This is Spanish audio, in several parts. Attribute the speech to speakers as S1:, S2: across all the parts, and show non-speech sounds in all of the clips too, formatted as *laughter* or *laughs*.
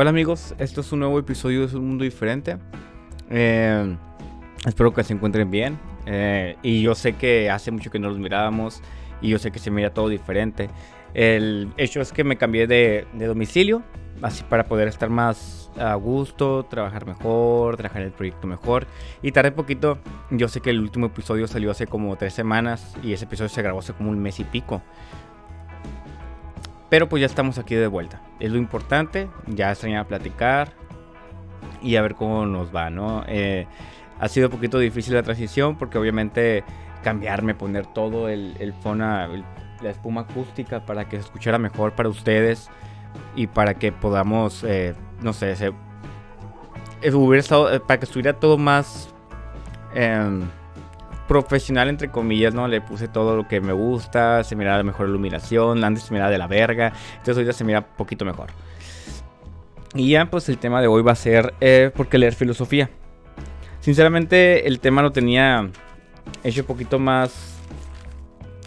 S1: Hola amigos, esto es un nuevo episodio de Un Mundo Diferente. Eh, espero que se encuentren bien. Eh, y yo sé que hace mucho que no los mirábamos y yo sé que se mira todo diferente. El hecho es que me cambié de, de domicilio, así para poder estar más a gusto, trabajar mejor, trabajar el proyecto mejor. Y tardé poquito, yo sé que el último episodio salió hace como tres semanas y ese episodio se grabó hace como un mes y pico. Pero pues ya estamos aquí de vuelta. Es lo importante. Ya extrañaba platicar y a ver cómo nos va, ¿no? Eh, ha sido un poquito difícil la transición porque obviamente cambiarme, poner todo el, el fona, la espuma acústica para que se escuchara mejor para ustedes y para que podamos, eh, no sé, se, eh, hubiera estado, para que estuviera todo más em, profesional, entre comillas, ¿no? Le puse todo lo que me gusta, se miraba mejor iluminación, antes se miraba de la verga, entonces ahorita se mira un poquito mejor. Y ya, pues el tema de hoy va a ser eh, por qué leer filosofía. Sinceramente, el tema lo tenía hecho un poquito más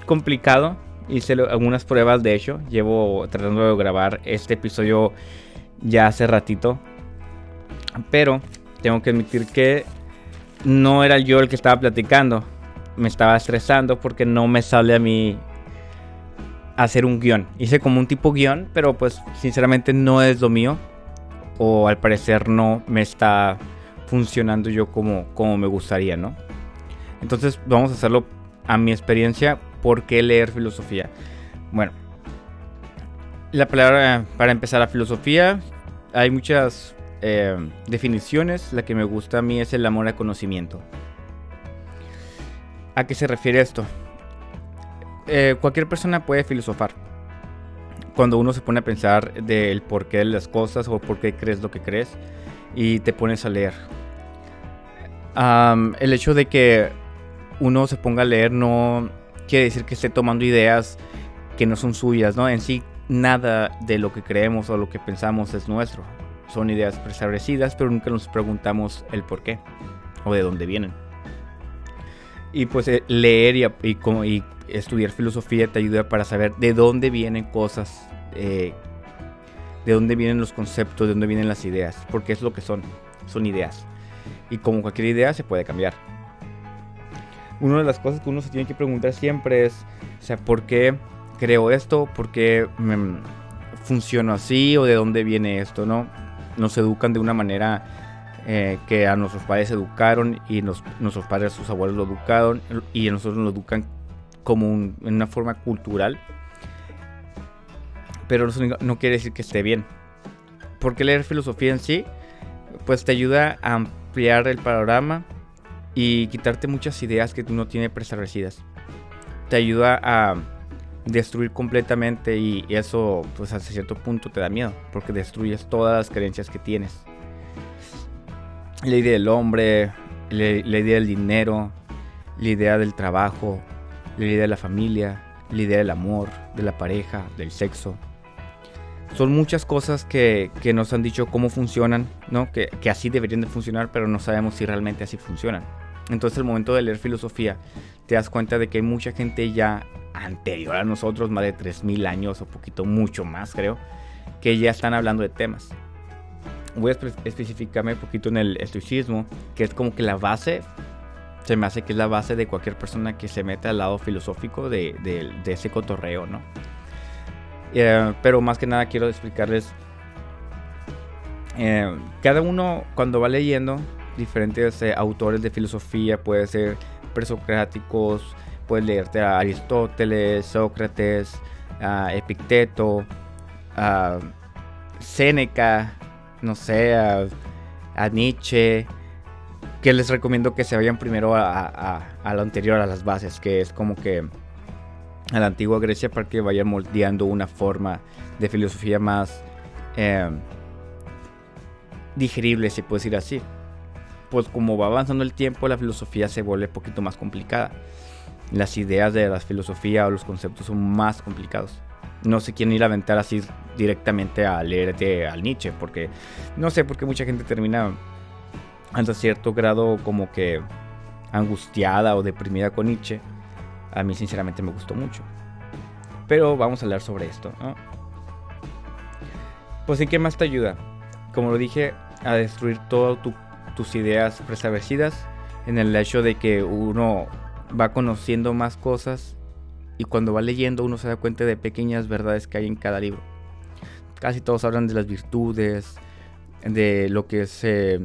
S1: complicado. Hice algunas pruebas, de hecho. Llevo tratando de grabar este episodio ya hace ratito. Pero tengo que admitir que no era yo el que estaba platicando me estaba estresando porque no me sale a mí hacer un guion. Hice como un tipo guion, pero pues sinceramente no es lo mío. O al parecer no me está funcionando yo como, como me gustaría, ¿no? Entonces vamos a hacerlo a mi experiencia. ¿Por qué leer filosofía? Bueno, la palabra para empezar la filosofía, hay muchas eh, definiciones. La que me gusta a mí es el amor al conocimiento. ¿A qué se refiere esto? Eh, cualquier persona puede filosofar. Cuando uno se pone a pensar del porqué de las cosas o por qué crees lo que crees y te pones a leer. el hecho de que uno se ponga a leer no quiere decir que esté tomando ideas que no son suyas, ¿no? En sí, nada de lo que creemos o lo que pensamos es nuestro. Son ideas preestablecidas, pero nunca nos preguntamos el por qué o de dónde vienen. Y pues eh, leer y, y, estudiar filosofía te ayuda para saber de dónde vienen cosas, eh, de dónde vienen los conceptos, de dónde vienen las ideas, porque es lo que son, son ideas. Y como cualquier idea se puede cambiar. Una de las cosas que uno se tiene que preguntar siempre es, o sea, ¿por qué creo esto? ¿Por qué me funciona así? ¿O de dónde viene esto? ¿No? Nos educan de una manera eh, que a nuestros padres educaron y nuestros padres, sus abuelos lo educaron y nosotros nos educan como en una forma cultural. Pero no, quiere decir que esté bien. Porque leer filosofía en sí, pues te ayuda a ampliar el panorama y quitarte muchas ideas que tú no tienes preestablecidas. Te ayuda a destruir completamente y eso pues hasta cierto punto te da miedo porque destruyes todas las creencias que tienes la idea del hombre, la, idea del dinero, la idea del trabajo, la idea de la familia, la idea del amor, de la pareja, del sexo. Son muchas cosas que, nos han dicho cómo funcionan, ¿no? Que, que, así deberían de funcionar, pero no sabemos si realmente así funcionan. Entonces, el momento de leer filosofía, te das cuenta de que hay mucha gente ya anterior a nosotros, más de 3.000 años o poquito mucho más, creo, que ya están hablando de temas voy a especificarme un poquito en el estoicismo, que es como que la base, se me hace que es la base de cualquier persona que se mete al lado filosófico de, ese cotorreo, ¿no? Eh, pero más que nada quiero explicarles, eh, cada uno cuando va leyendo diferentes eh, autores de filosofía, puede ser presocráticos, puedes leerte a Aristóteles, Sócrates, Epicteto, a Séneca, no sé, a, Nietzsche, que les recomiendo que se vayan primero a, lo anterior, a las bases, que es como que a la antigua Grecia para que vayan moldeando una forma de filosofía más eh, digerible, si puedo decir así. Pues como va avanzando el tiempo, la filosofía se vuelve un poquito más complicada. Las ideas de la filosofía o los conceptos son más complicados no sé quién ir a aventar así directamente a leerte al Nietzsche, porque no sé, porque mucha gente termina hasta cierto grado como que angustiada o deprimida con Nietzsche. A mí sinceramente me gustó mucho. Pero vamos a hablar sobre esto. ¿no? Pues sí, ¿qué más te ayuda? como lo dije, a destruir todas tus ideas preestablecidas en el hecho de que uno va conociendo más cosas y cuando va leyendo uno se da cuenta de pequeñas verdades que hay en cada libro. Casi todos hablan de las virtudes, de lo que es eh,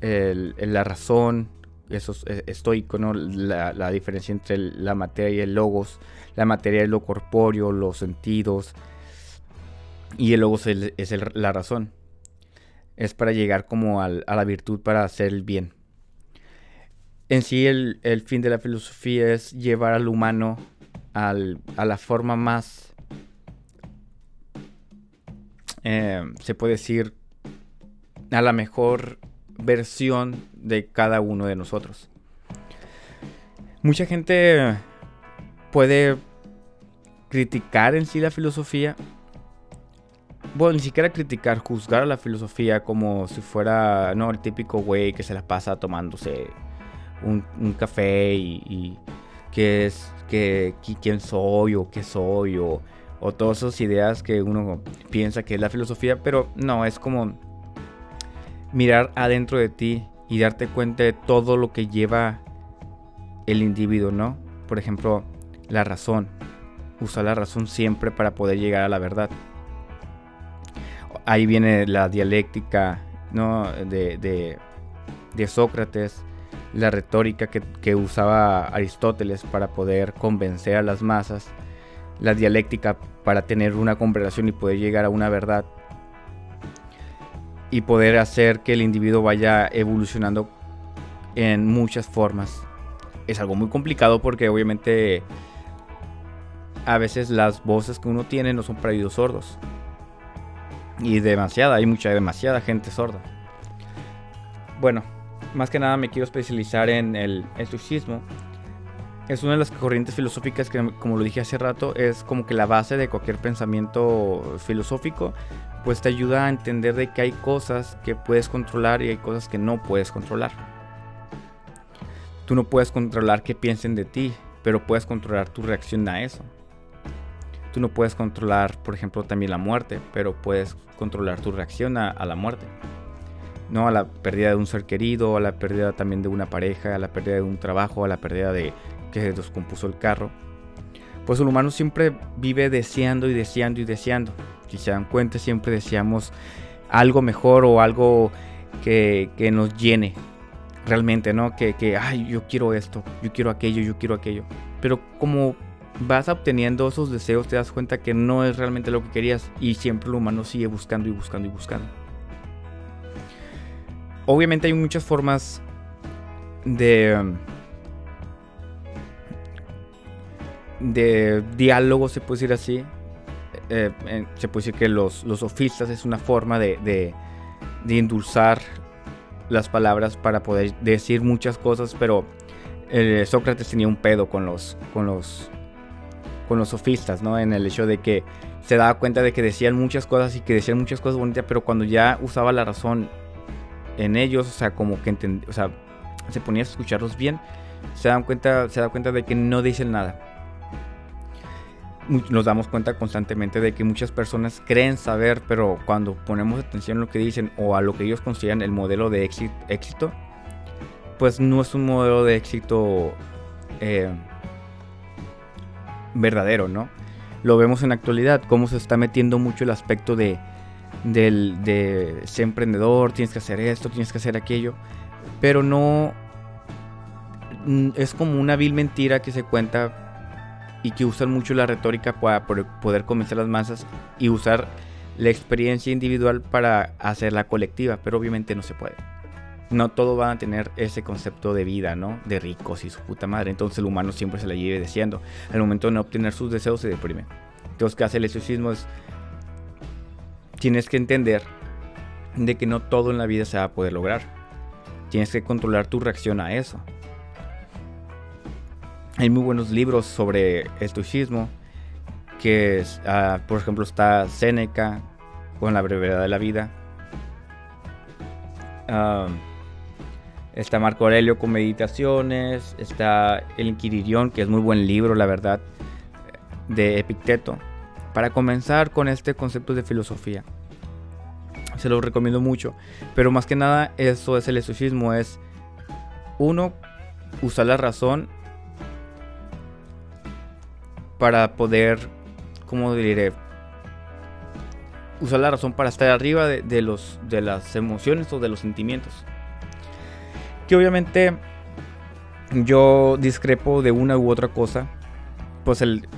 S1: la razón, eso es eh, estoico, ¿no? La, diferencia entre la materia y el logos. La materia es lo corpóreo, los sentidos. Y el logos es, la razón. Es para llegar como a la virtud, para hacer el bien. En sí, el, fin de la filosofía es llevar al humano a la forma más, eh, se puede decir, a la mejor versión de cada uno de nosotros. Mucha gente puede criticar en sí la filosofía. Bueno, ni siquiera criticar, juzgar a la filosofía como si fuera, no, el típico güey que se la pasa tomándose un, café y, que es, que, quién soy o qué soy o, o todas esas ideas que uno piensa que es la filosofía, pero no, es como mirar adentro de ti y darte cuenta de todo lo que lleva el individuo, ¿no? Por ejemplo, la razón. Usar la razón siempre para poder llegar a la verdad. Ahí viene la dialéctica, ¿no? De, de, Sócrates, la retórica que, usaba Aristóteles para poder convencer a las masas, la dialéctica para tener una conversación y poder llegar a una verdad y poder hacer que el individuo vaya evolucionando en muchas formas. Es algo muy complicado porque obviamente a veces las voces que uno tiene no son para oídos sordos. Y demasiada, hay mucha, demasiada gente sorda. Bueno, más que nada me quiero especializar en el estoicismo. Es una de las corrientes filosóficas que, como lo dije hace rato, es como que la base de cualquier pensamiento filosófico, pues te ayuda a entender de que hay cosas que puedes controlar y hay cosas que no puedes controlar. Tú no puedes controlar qué piensen de ti, pero puedes controlar tu reacción a eso. Tú no puedes controlar, por ejemplo, también la muerte, pero puedes controlar tu reacción a, la muerte. ¿No? A la pérdida de un ser querido, a la pérdida también de una pareja, a la pérdida de un trabajo, a la pérdida de que se descompuso el carro. Pues el humano siempre vive deseando y deseando y deseando. Si se dan cuenta, siempre deseamos algo mejor o algo que, nos llene realmente, ¿no? Que, que, ay, yo quiero esto, yo quiero aquello, yo quiero aquello. Pero como vas obteniendo esos deseos, te das cuenta que no es realmente lo que querías y siempre el humano sigue buscando y buscando y buscando. Obviamente hay muchas formas de de diálogo, se puede decir así, eh, se puede decir que los, sofistas es una forma de, de, endulzar las palabras para poder decir muchas cosas, pero eh, Sócrates tenía un pedo con los, con los, con los sofistas, ¿no? En el hecho de que se daba cuenta de que decían muchas cosas y que decían muchas cosas bonitas, pero cuando ya usaba la razón en ellos, o sea, como que o sea, se ponía a escucharlos bien, se dan cuenta, se da cuenta de que no dicen nada nos damos cuenta constantemente de que muchas personas creen saber, pero cuando ponemos atención a lo que dicen o a lo que ellos consideran el modelo de éxito, pues no es un modelo de éxito eh, verdadero, ¿no? Lo vemos en la actualidad, cómo se está metiendo mucho el aspecto de, de ser emprendedor, tienes que hacer esto, tienes que hacer aquello, pero no es como una vil mentira que se cuenta y que usan mucho la retórica para poder convencer a las masas y usar la experiencia individual para hacer la colectiva, pero obviamente no se puede. No todo va a tener ese concepto de vida, ¿no? De ricos y su puta madre. Entonces el humano siempre se la lleve deseando. Al momento de no obtener sus deseos se deprime. Entonces, ¿qué hace el estoicismo? Es, tienes que entender de que no todo en la vida se va a poder lograr. Tienes que controlar tu reacción a eso. Hay muy buenos libros sobre estoicismo, que ah, por ejemplo está Séneca con la brevedad de la vida. está Marco Aurelio con meditaciones, está El Inquiririón, que es muy buen libro, la verdad, de Epicteto, para comenzar con este concepto de filosofía. Se lo recomiendo mucho. Pero más que nada, eso es el estoicismo. Es uno, usar la razón para poder, ¿cómo diré? Usar la razón para estar arriba de, los, de las emociones o de los sentimientos. Que obviamente yo discrepo de una u otra cosa. Pues el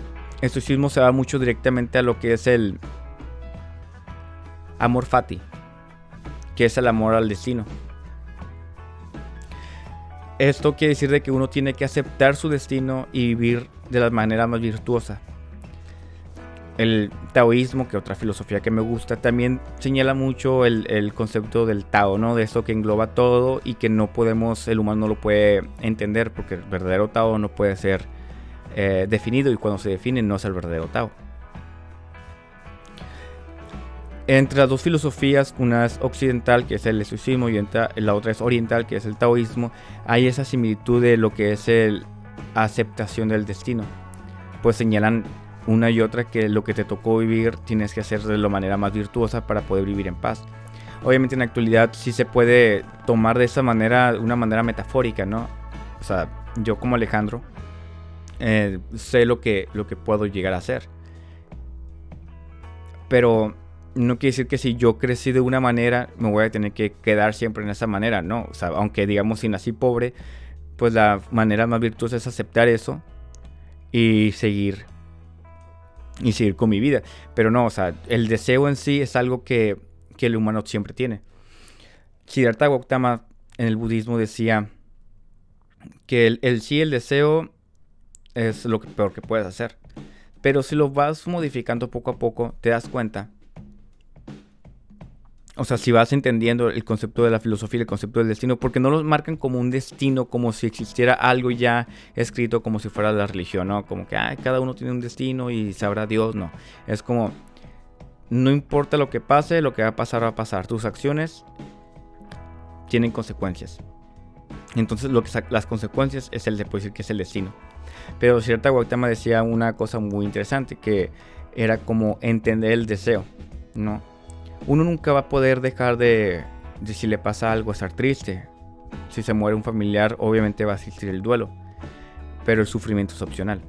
S1: estoicismo se va mucho directamente a lo que es el amor fati, que es el amor al destino. Esto quiere decir de que uno tiene que aceptar su destino y vivir de la manera más virtuosa. El taoísmo, que otra filosofía que me gusta, también señala mucho el, concepto del Tao, ¿no? De eso que engloba todo y que no podemos, el humano no lo puede entender porque el verdadero Tao no puede ser eh, definido y cuando se define no es el verdadero Tao. Entre las dos filosofías, una es occidental, que es el estoicismo, y la otra es oriental, que es el taoísmo, hay esa similitud de lo que es la aceptación del destino. Pues señalan una y otra que lo que te tocó vivir tienes que hacer de la manera más virtuosa para poder vivir en paz. Obviamente en la actualidad sí se puede tomar de esa manera, una manera metafórica, ¿no? O sea, yo como Alejandro eh, sé lo que, lo que puedo llegar a hacer. Pero no quiere decir que si yo crecí de una manera, me voy a tener que quedar siempre en esa manera, no. O sea, aunque digamos si nací pobre, pues la manera más virtuosa es aceptar eso y seguir. Y seguir con mi vida. Pero no, o sea, el deseo en sí es algo que, que el humano siempre tiene. Siddhartha Gautama en el budismo decía que el, el sí, el deseo es lo peor que puedes hacer. Pero si lo vas modificando poco a poco, te das cuenta o sea, si vas entendiendo el concepto de la filosofía, el concepto del destino, porque no los marcan como un destino, como si existiera algo ya escrito, como si fuera la religión, ¿no? Como que cada uno tiene un destino y sabrá Dios, no. Es como, no importa lo que pase, lo que va a pasar va a pasar. Tus acciones tienen consecuencias. Entonces, lo que las consecuencias es el de que es el destino. Pero cierta Gautama decía una cosa muy interesante que era como entender el deseo, ¿no? uno nunca va a poder dejar de, si le pasa algo, estar triste. Si se muere un familiar, obviamente va a existir el duelo, pero el sufrimiento es opcional.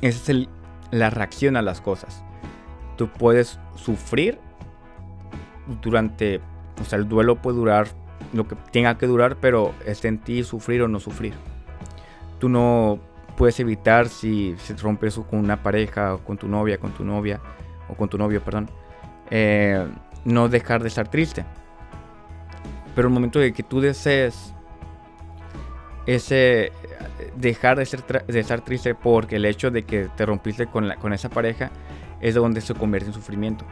S1: Esa es la reacción a las cosas. Tú puedes sufrir durante, o sea, el duelo puede durar lo que tenga que durar, pero es en ti sufrir o no sufrir. Tú no puedes evitar si se rompe eso con una pareja o con tu novia, con tu novia o con tu novio, perdón eh, no dejar de estar triste. Pero el momento de que tú desees ese dejar de, ser de estar triste porque el hecho de que te rompiste con, con esa pareja es donde se convierte en sufrimiento.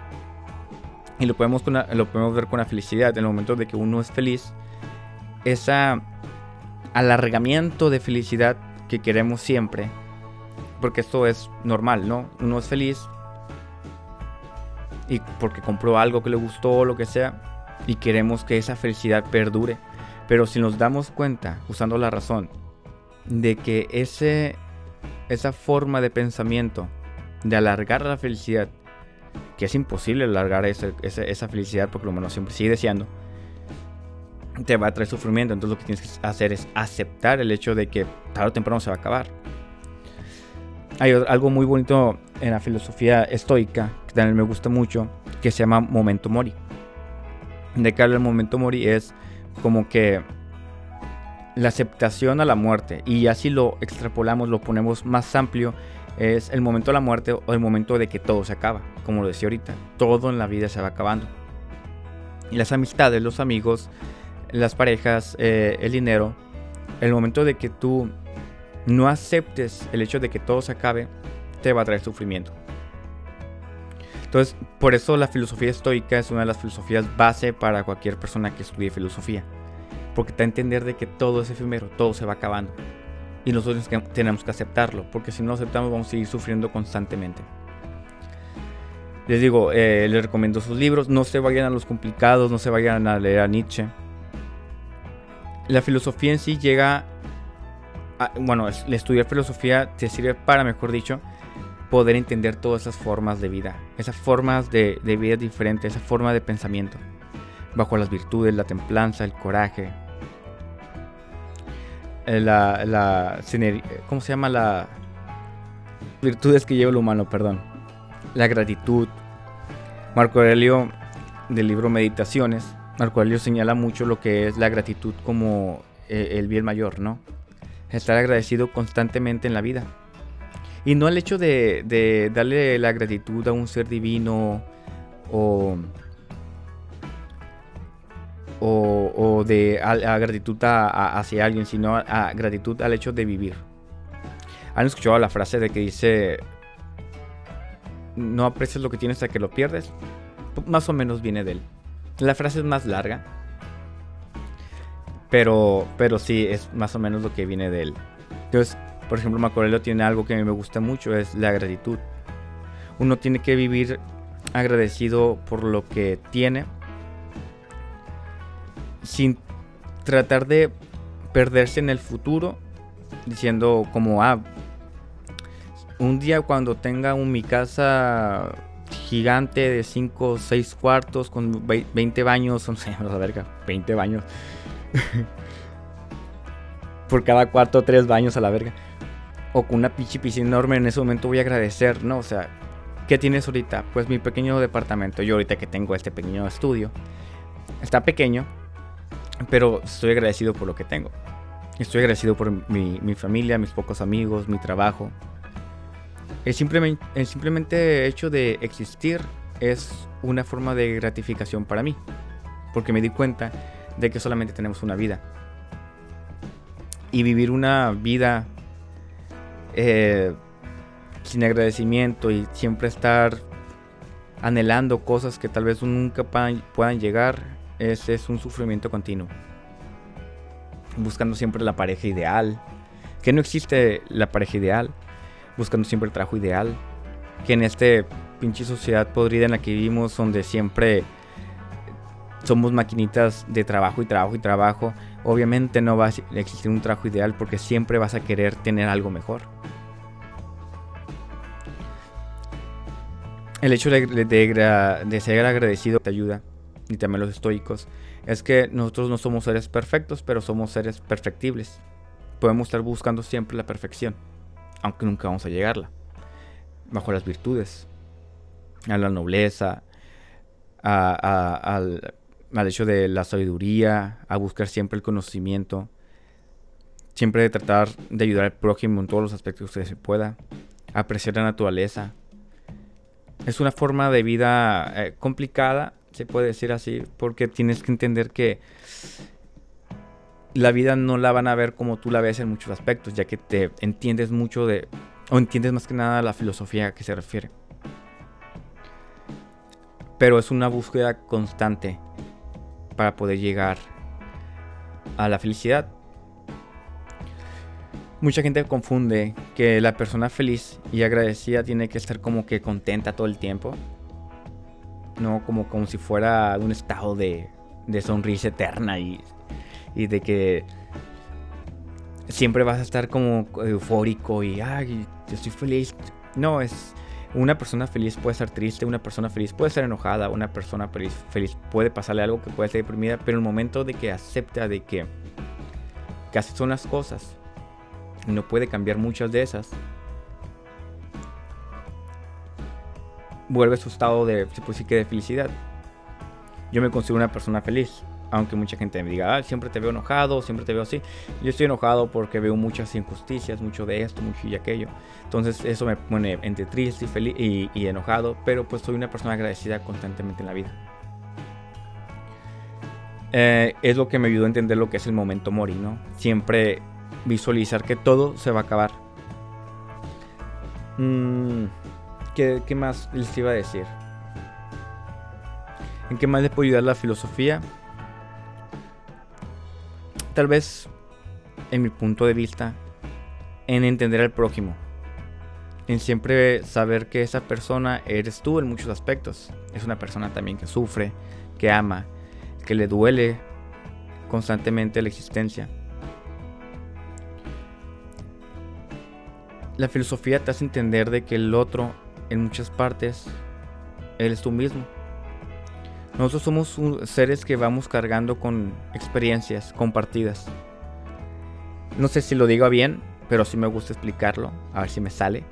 S1: Y lo podemos, lo podemos ver con la felicidad. En el momento de que uno es feliz, ese alargamiento de felicidad que queremos siempre, porque esto es normal, ¿no? Uno es feliz, y porque compró algo que le gustó o lo que sea y queremos que esa felicidad perdure. Pero si nos damos cuenta, usando la razón, de que ese, esa forma de pensamiento de alargar la felicidad, que es imposible alargar esa, esa, felicidad porque lo humano siempre sigue deseando, te va a traer sufrimiento. Entonces lo que tienes que hacer es aceptar el hecho de que tarde o temprano se va a acabar. Hay algo muy bonito en la filosofía estoica, que también me gusta mucho, que se llama Momento Mori. De que habla el Momento Mori es como que la aceptación a la muerte. Y así lo extrapolamos, lo ponemos más amplio, es el momento de la muerte o el momento de que todo se acaba. Como lo decía ahorita, todo en la vida se va acabando. Y las amistades, los amigos, las parejas, eh, el dinero, el momento de que tú no aceptes el hecho de que todo se acabe, te va a traer sufrimiento. Entonces, por eso la filosofía estoica es una de las filosofías base para cualquier persona que estudie filosofía. Porque te a entender de que todo es efímero, todo se va acabando. Y nosotros tenemos que aceptarlo, porque si no lo aceptamos vamos a seguir sufriendo constantemente. Les digo, eh, les recomiendo sus libros, no se vayan a los complicados, no se vayan a leer a Nietzsche. La filosofía en sí llega, a, bueno, el estudiar filosofía te sirve para, mejor dicho, poder entender todas esas formas de vida, esas formas de, vida diferentes, esa forma de pensamiento, bajo las virtudes, la templanza, el coraje, eh, la, la ¿cómo se llama la virtudes que lleva el humano, perdón? La gratitud. Marco Aurelio del libro Meditaciones, Marco Aurelio señala mucho lo que es la gratitud como eh, el bien mayor, ¿no? Estar agradecido constantemente en la vida. Y no el hecho de, darle la gratitud a un ser divino o, o, de a, gratitud hacia alguien, sino a, gratitud al hecho de vivir. ¿Han escuchado la frase de que dice, no aprecias lo que tienes hasta que lo pierdes? Más o menos viene de él. La frase es más larga, pero, pero sí, es más o menos lo que viene de él. Entonces, por ejemplo, Macorello tiene algo que a mí me gusta mucho, es la gratitud. Uno tiene que vivir agradecido por lo que tiene, sin tratar de perderse en el futuro, diciendo como, ah, un día cuando tenga un, mi casa gigante de 5 o 6 cuartos con 20 baños, no sé, a verga, 20 baños. *laughs* Por cada cuarto, 3 baños a la verga o con una pinche piscina enorme, en ese momento voy a agradecer, ¿no? O sea, ¿qué tienes ahorita? Pues mi pequeño departamento. Yo ahorita que tengo este pequeño estudio, está pequeño, pero estoy agradecido por lo que tengo. Estoy agradecido por mi familia, mis pocos amigos, mi trabajo. El simplemente, el simplemente hecho de existir es una forma de gratificación para mí, porque me di cuenta de que solamente tenemos una vida. Y vivir una vida eh, sin agradecimiento y siempre estar anhelando cosas que tal vez nunca puedan llegar, ese es un sufrimiento continuo. Buscando siempre la pareja ideal, que no existe la pareja ideal, buscando siempre el trabajo ideal, que en este pinche sociedad podrida en la que vivimos, donde siempre somos maquinitas de trabajo y trabajo y trabajo, obviamente no va a existir un trabajo ideal porque siempre vas a querer tener algo mejor. El hecho de, de, ser agradecido te ayuda, y también los estoicos, es que nosotros no somos seres perfectos, pero somos seres perfectibles. Podemos estar buscando siempre la perfección, aunque nunca vamos a llegarla. Bajo las virtudes, a la nobleza, al, al hecho de la sabiduría, a buscar siempre el conocimiento, siempre de tratar de ayudar al prójimo en todos los aspectos que se pueda, apreciar la naturaleza, es una forma de vida eh, complicada, se puede decir así, porque tienes que entender que la vida no la van a ver como tú la ves en muchos aspectos, ya que te entiendes mucho de, o entiendes más que nada la filosofía a que se refiere. Pero es una búsqueda constante para poder llegar a la felicidad. Mucha gente confunde que la persona feliz y agradecida tiene que estar como que contenta todo el tiempo. No como, como si fuera un estado de, de sonrisa eterna y, y de que siempre vas a estar como eufórico y, ay, estoy feliz. No, es una persona feliz puede estar triste, una persona feliz puede estar enojada, una persona feliz, feliz puede pasarle algo que puede estar deprimida, pero el momento de que acepta de que, así son las cosas no puede cambiar muchas de esas, vuelve su estado de, que de felicidad. Yo me considero una persona feliz, aunque mucha gente me diga, ah, siempre te veo enojado, siempre te veo así. Yo estoy enojado porque veo muchas injusticias, mucho de esto, mucho y aquello. Entonces eso me pone entre triste y, feliz y, enojado, pero pues soy una persona agradecida constantemente en la vida. Eh, es lo que me ayudó a entender lo que es el momento mori, ¿no? Siempre visualizar que todo se va a acabar. Mm, ¿qué, más les iba a decir? ¿En qué más les puedo ayudar la filosofía? Tal vez, en mi punto de vista, en entender al prójimo. En siempre saber que esa persona eres tú en muchos aspectos. Es una persona también que sufre, que ama, que le duele constantemente la existencia la filosofía te hace entender de que el otro, en muchas partes, él es tú mismo. Nosotros somos seres que vamos cargando con experiencias compartidas. No sé si lo digo bien, pero sí me gusta explicarlo, a ver si me sale.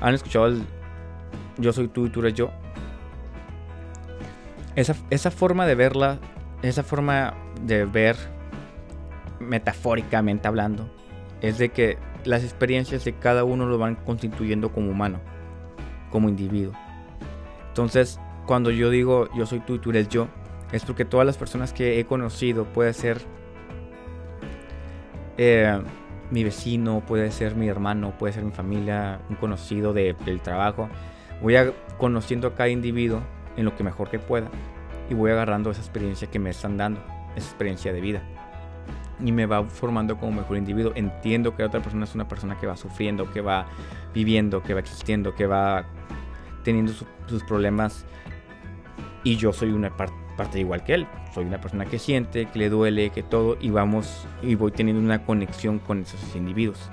S1: ¿Han escuchado el yo soy tú y tú eres yo? Esa, esa forma de verla, esa forma de ver metafóricamente hablando, es de que las experiencias de cada uno lo van constituyendo como humano, como individuo. Entonces, cuando yo digo yo soy tú y tú eres yo, es porque todas las personas que he conocido, puede ser eh, mi vecino, puede ser mi hermano, puede ser mi familia, un conocido del trabajo, voy conociendo a cada individuo en lo que mejor que pueda y voy agarrando esa experiencia que me están dando, esa experiencia de vida. Y me va formando como mejor individuo. Entiendo que otra persona es una persona que va sufriendo, que va viviendo, que va existiendo, que va teniendo sus problemas y yo soy una parte igual que él. Soy una persona que siente, que le duele, que todo y vamos y voy teniendo una conexión con esos individuos.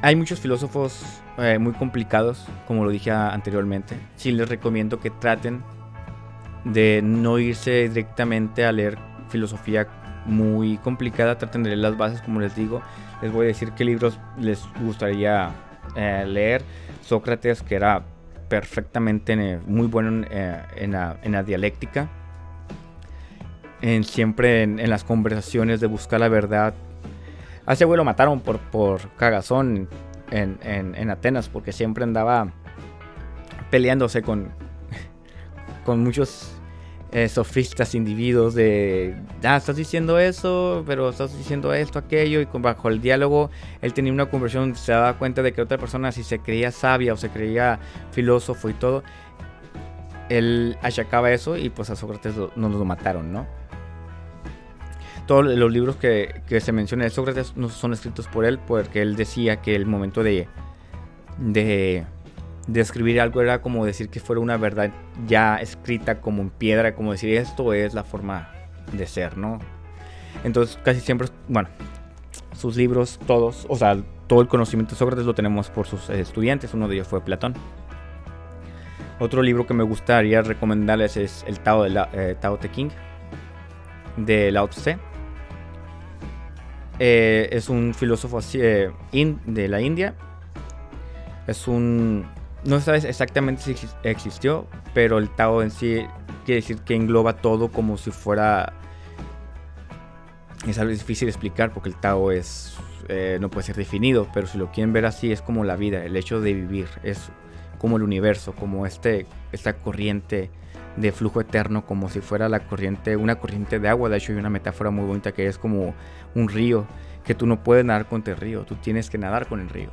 S1: Hay muchos filósofos eh, muy complicados, como lo dije anteriormente. Sí les recomiendo que traten de no irse directamente a leer filosofía muy complicada, traten de leer las bases, como les digo. Les voy a decir qué libros les gustaría eh, leer. Sócrates, que era perfectamente muy bueno eh, en, la, dialéctica. En, siempre en, las conversaciones de buscar la verdad. A ese lo mataron por, por cagazón en, en, Atenas porque siempre andaba peleándose con, *laughs* con muchos eh, sofistas individuos de, ah, estás diciendo eso, pero estás diciendo esto, aquello, y con, bajo el diálogo él tenía una conversión, se daba cuenta de que otra persona si se creía sabia o se creía filósofo y todo, él achacaba eso y pues a Sócrates no lo mataron, ¿no? Todos los libros que, que se mencionan de Sócrates no son escritos por él porque él decía que el momento de, de describir algo era como decir que fuera una verdad ya escrita como en piedra, como decir esto es la forma de ser, ¿no? Entonces casi siempre, bueno, sus libros todos, o sea, todo el conocimiento de Sócrates lo tenemos por sus estudiantes, uno de ellos fue Platón. Otro libro que me gustaría recomendarles es el Tao, de la, eh, Tao Te King de Lao Tse. Eh, es un filósofo eh, de la India. Es un no sabes exactamente si existió, pero el Tao en sí quiere decir que engloba todo como si fuera... Es algo difícil de explicar porque el Tao es, eh, no puede ser definido, pero si lo quieren ver así es como la vida, el hecho de vivir, es como el universo, como este, esta corriente de flujo eterno, como si fuera la corriente, una corriente de agua. De hecho hay una metáfora muy bonita que es como un río, que tú no puedes nadar con el río, tú tienes que nadar con el río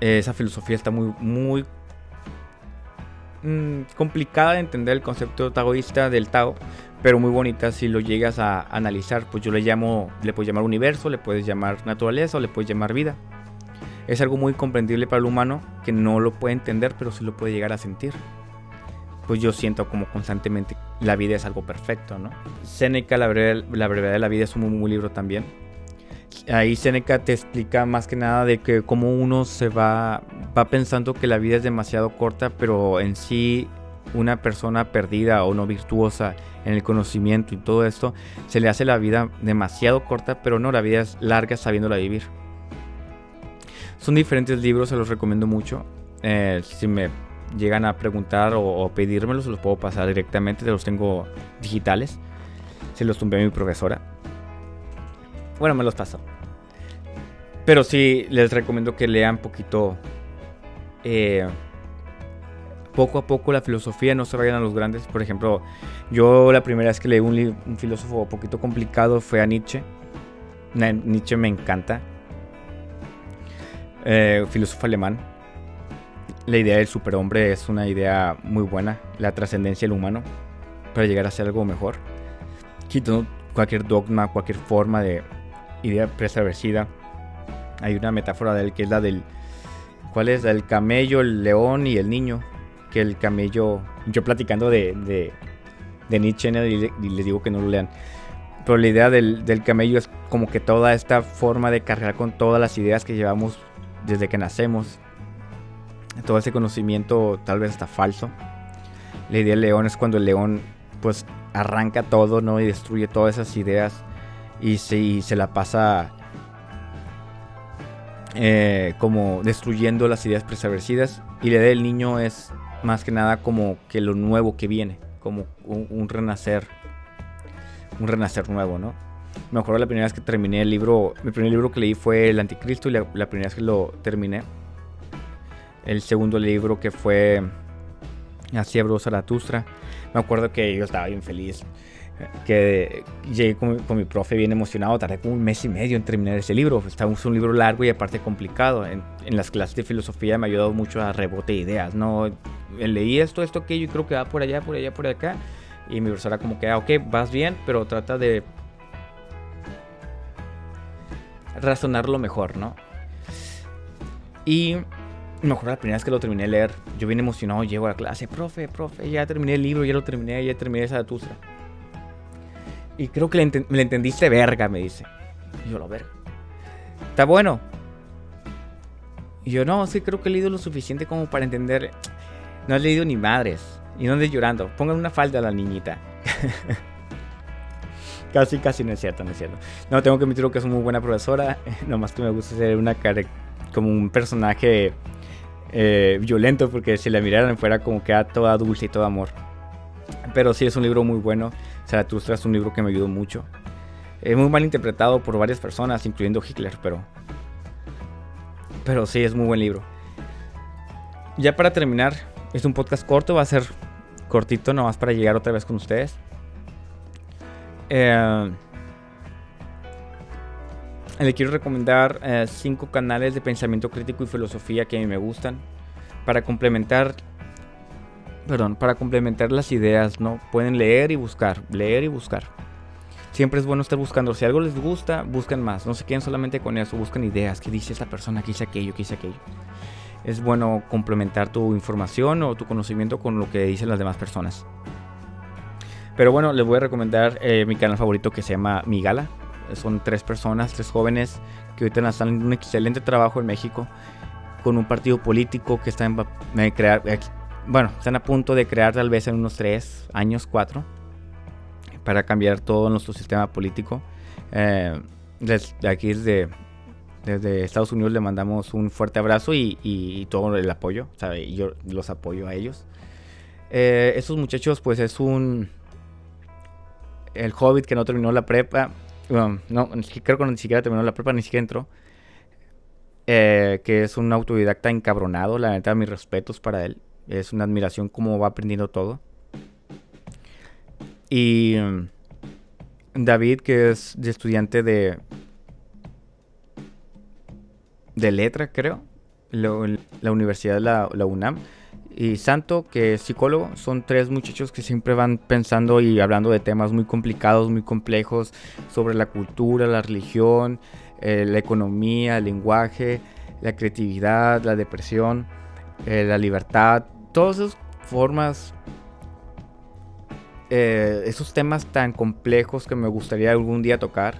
S1: esa filosofía está muy, muy mm, complicada de entender el concepto taoísta del Tao, pero muy bonita si lo llegas a analizar. Pues yo le llamo, le puedes llamar universo, le puedes llamar naturaleza o le puedes llamar vida. Es algo muy comprendible para el humano que no lo puede entender, pero sí lo puede llegar a sentir. Pues yo siento como constantemente la vida es algo perfecto, ¿no? Seneca, la brevedad, la brevedad de la vida es un muy, muy libro también ahí Seneca te explica más que nada de que cómo uno se va, va pensando que la vida es demasiado corta, pero en sí una persona perdida o no virtuosa en el conocimiento y todo esto, se le hace la vida demasiado corta, pero no, la vida es larga sabiéndola vivir. Son diferentes libros, se los recomiendo mucho. Eh, si me llegan a preguntar o, o pedírmelos, los puedo pasar directamente, los tengo digitales. Se los tumbé a mi profesora. Bueno, me los pasó. Pero sí, les recomiendo que lean poquito. Eh, poco a poco la filosofía, no se vayan a los grandes. Por ejemplo, yo la primera vez que leí un, un filósofo poquito complicado fue a Nietzsche. Nietzsche me encanta. Eh, filósofo alemán. La idea del superhombre es una idea muy buena. La trascendencia del humano para llegar a ser algo mejor. Quitando cualquier dogma, cualquier forma de, idea preestablecida. Hay una metáfora de él que es la del. ¿Cuál es? El camello, el león y el niño. Que el camello. Yo platicando de, de, de Nietzsche y, les digo que no lo lean. Pero la idea del, del, camello es como que toda esta forma de cargar con todas las ideas que llevamos desde que nacemos, todo ese conocimiento tal vez está falso. La idea del león es cuando el león pues arranca todo, ¿no? Y destruye todas esas ideas y se, se la pasa eh, como destruyendo las ideas preestablecidas. Y la idea del niño es más que nada como que lo nuevo que viene, como un, renacer, un renacer nuevo, ¿no? Me acuerdo la primera vez que terminé el libro, mi primer libro que leí fue El Anticristo y la, la primera vez que lo terminé. El segundo libro que fue Así habló Zaratustra. Me acuerdo que yo estaba bien feliz que llegué con, mi profe bien emocionado, tardé como un mes y medio en terminar ese libro. Estaba un libro largo y aparte complicado. En, las clases de filosofía me ha ayudado mucho a rebote de ideas, ¿no? Leí esto, esto, aquello y creo que va por allá, por allá, por acá. Y mi profesora como que, ah, ok, vas bien, pero trata de razonarlo mejor, ¿no? Y me acuerdo la primera vez que lo terminé de leer, yo bien emocionado llego a la clase, profe, profe, ya terminé el libro, ya lo terminé, ya terminé esa Zaratustra. Y creo que le, entendiste verga, me dice. Y yo, lo verga. Está bueno. Y yo, no, sí creo que he leído lo suficiente como para entender. No has leído ni madres. Y no andes llorando. Pongan una falda a la niñita. *laughs* casi, casi no es cierto, no es cierto. No, tengo que admitir que es una muy buena profesora. *laughs* Nomás que me gusta ser una cara como un personaje eh, violento porque si la miraran fuera como que era toda dulce y todo amor. Pero sí es un libro muy bueno. Zaratustra es un libro que me ayudó mucho. Es muy mal interpretado por varias personas, incluyendo Hitler, pero. Pero sí, es muy buen libro. Ya para terminar, es un podcast corto, va a ser cortito nomás para llegar otra vez con ustedes. Eh, le quiero recomendar eh, cinco canales de pensamiento crítico y filosofía que a mí me gustan para complementar perdón, para complementar las ideas, ¿no? Pueden leer y buscar, leer y buscar. Siempre es bueno estar buscando. Si algo les gusta, buscan más. No se queden solamente con eso, buscan ideas. ¿Qué dice esta persona? ¿Qué dice aquello? ¿Qué dice aquello? Es bueno complementar tu información o tu conocimiento con lo que dicen las demás personas. Pero bueno, les voy a recomendar eh, mi canal favorito que se llama Mi Gala. Son tres personas, tres jóvenes que ahorita están en un excelente trabajo en México con un partido político que está en, en crear, bueno, están a punto de crear tal vez en unos tres años, cuatro, para cambiar todo nuestro sistema político. Eh, desde aquí, desde, Estados Unidos, le mandamos un fuerte abrazo y, todo el apoyo, ¿sabe? Y yo los apoyo a ellos. Eh, esos muchachos, pues es un. El hobbit que no terminó la prepa. No, creo que ni siquiera terminó la prepa, ni siquiera entró. Eh, que es un autodidacta encabronado, la neta, mis respetos para él. Es una admiración cómo va aprendiendo todo. Y mm, David, que es estudiante de, de letra, creo, la, Universidad de la, la, UNAM. Y Santo, que es psicólogo, son tres muchachos que siempre van pensando y hablando de temas muy complicados, muy complejos, sobre la cultura, la religión, eh, la economía, el lenguaje, la creatividad, la depresión, eh, la libertad, todas esas formas, eh, esos temas tan complejos que me gustaría algún día tocar,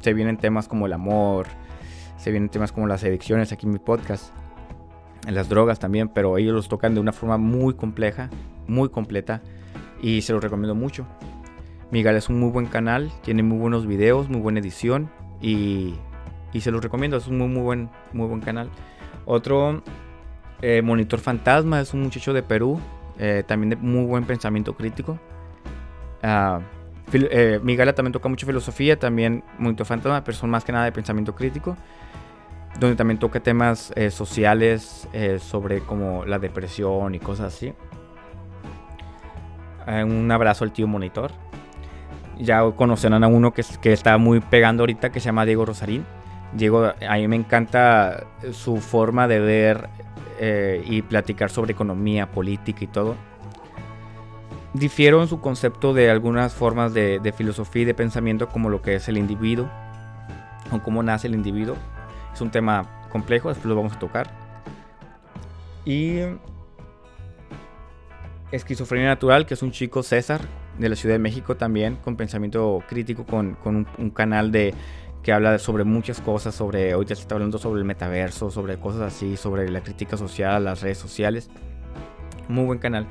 S1: se vienen temas como el amor, se vienen temas como las adicciones aquí en mi podcast, en las drogas también, pero ellos los tocan de una forma muy compleja, muy completa y se los recomiendo mucho. Miguel es un muy buen canal, tiene muy buenos videos, muy buena edición y, y se los recomiendo, es un muy, muy, buen, muy buen canal. Otro eh, Monitor Fantasma es un muchacho de Perú, eh, también de muy buen pensamiento crítico. Uh, Miguel también toca mucho filosofía, también Monitor Fantasma, pero son más que nada de pensamiento crítico, donde también toca temas sociales sobre como la depresión y cosas así. un abrazo al tío Monitor. Ya conocerán a uno que está muy pegando ahorita, que se llama Diego Rosarín. Diego, a mí me encanta su forma de ver eh, y platicar sobre economía, política y todo. Difiero en su concepto de algunas formas de, filosofía y de pensamiento como lo que es el individuo o cómo nace el individuo. Es un tema complejo, después lo vamos a tocar. Y Esquizofrenia Natural, que es un chico César de la Ciudad de México también, con pensamiento crítico, con, un, canal de que habla sobre muchas cosas, sobre, hoy ya se está hablando sobre el metaverso, sobre cosas así, sobre la crítica social, las redes sociales. Muy buen canal.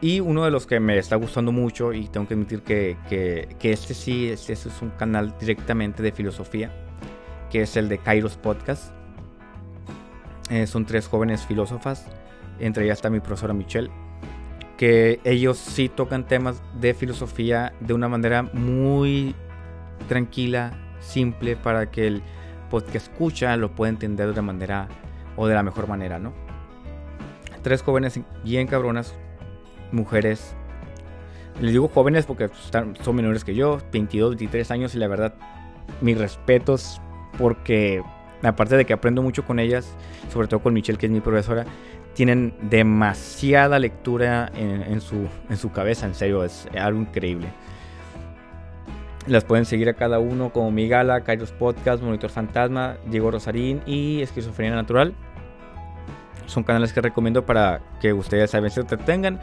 S1: Y uno de los que me está gustando mucho, y tengo que admitir que, que, este sí, este, es un canal directamente de filosofía, que es el de Kairos Podcast. Eh, son tres jóvenes filósofas, entre ellas está mi profesora Michelle, que ellos sí tocan temas de filosofía de una manera muy tranquila, simple, para que el podcast escucha lo pueda entender de una manera o de la mejor manera, ¿no? Tres jóvenes bien cabronas, mujeres. Les digo jóvenes porque son menores que yo, 22, 23 años y la verdad, mis respetos porque aparte de que aprendo mucho con ellas, sobre todo con Michelle que es mi profesora, tienen demasiada lectura en, su, en su cabeza, en serio, es algo increíble. Las pueden seguir a cada uno como Migala, Kairos Podcast, Monitor Fantasma, Diego Rosarín y Esquizofrenia Natural. Son canales que recomiendo para que ustedes veces se entretengan.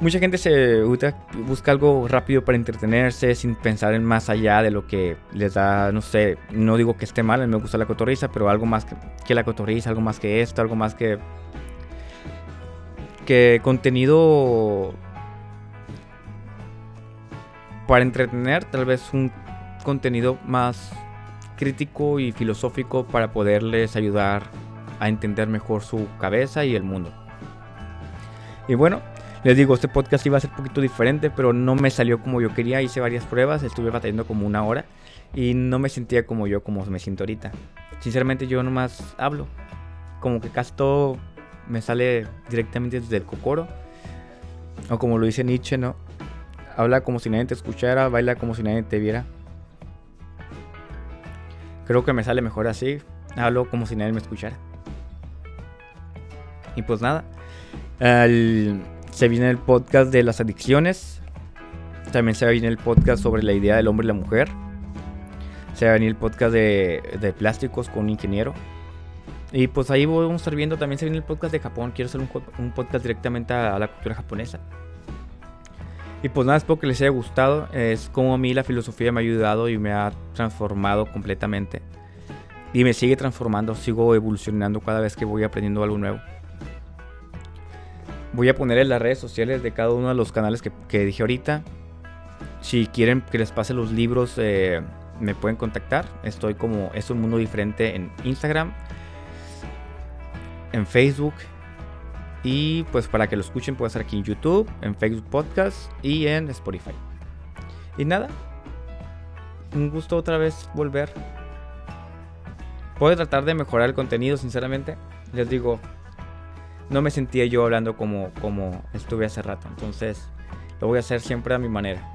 S1: Mucha gente se busca algo rápido para entretenerse sin pensar en más allá de lo que les da, no sé, no digo que esté mal, me gusta la cotorriza, pero algo más que, que la cotorriza, algo más que esto, algo más que que contenido para entretener, tal vez un contenido más crítico y filosófico para poderles ayudar a entender mejor su cabeza y el mundo. Y bueno, les digo, este podcast iba a ser un poquito diferente, pero no me salió como yo quería. Hice varias pruebas, estuve batallando como una hora y no me sentía como yo, como me siento ahorita. Sinceramente, yo nomás hablo. Como que casi todo me sale directamente desde el cocoro. O como lo dice Nietzsche, ¿no? Habla como si nadie te escuchara, baila como si nadie te viera. Creo que me sale mejor así. Hablo como si nadie me escuchara. Y pues nada. se viene el podcast de las adicciones. También se viene el podcast sobre la idea del hombre y la mujer. Se va a venir el podcast de, de plásticos con un ingeniero. Y pues ahí vamos a estar viendo, también se viene el podcast de Japón. Quiero hacer un, podcast directamente a, la cultura japonesa. Y pues nada, espero que les haya gustado. Es como a mí la filosofía me ha ayudado y me ha transformado completamente. Y me sigue transformando, sigo evolucionando cada vez que voy aprendiendo algo nuevo. Voy a poner en las redes sociales de cada uno de los canales que, dije ahorita. Si quieren que les pase los libros, eh, me pueden contactar. Estoy como Es un mundo diferente en Instagram en Facebook. Y pues para que lo escuchen puede ser aquí en YouTube, en Facebook Podcast y en Spotify. Y nada, un gusto otra vez volver. Puedo tratar de mejorar el contenido, sinceramente. Les digo, no me sentía yo hablando como, como estuve hace rato. Entonces, lo voy a hacer siempre a mi manera.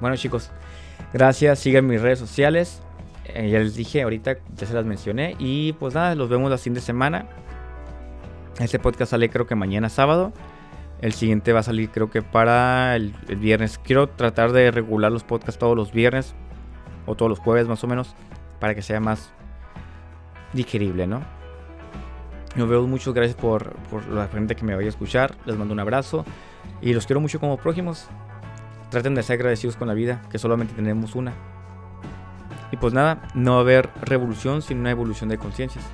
S1: Bueno chicos, gracias. Sigan mis redes sociales. Eh, ya les dije ahorita, ya se las mencioné. Y pues nada, los vemos la fin de semana. Este podcast sale creo que mañana sábado. El siguiente va a salir creo que para el, viernes. Quiero tratar de regular los podcasts todos los viernes. O todos los jueves más o menos. Para que sea más digerible, ¿no? Nos vemos, muchas gracias por, por la gente que me vaya a escuchar. Les mando un abrazo. Y los quiero mucho como prójimos. Traten de ser agradecidos con la vida, que solamente tenemos una. Y pues nada, no va a haber revolución sin una evolución de conciencias.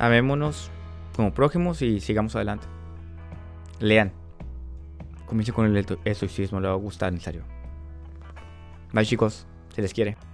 S1: Amémonos como prójimos y sigamos adelante. Lean. Comience con el estoicismo, le va a gustar en serio. Bye chicos, se les quiere.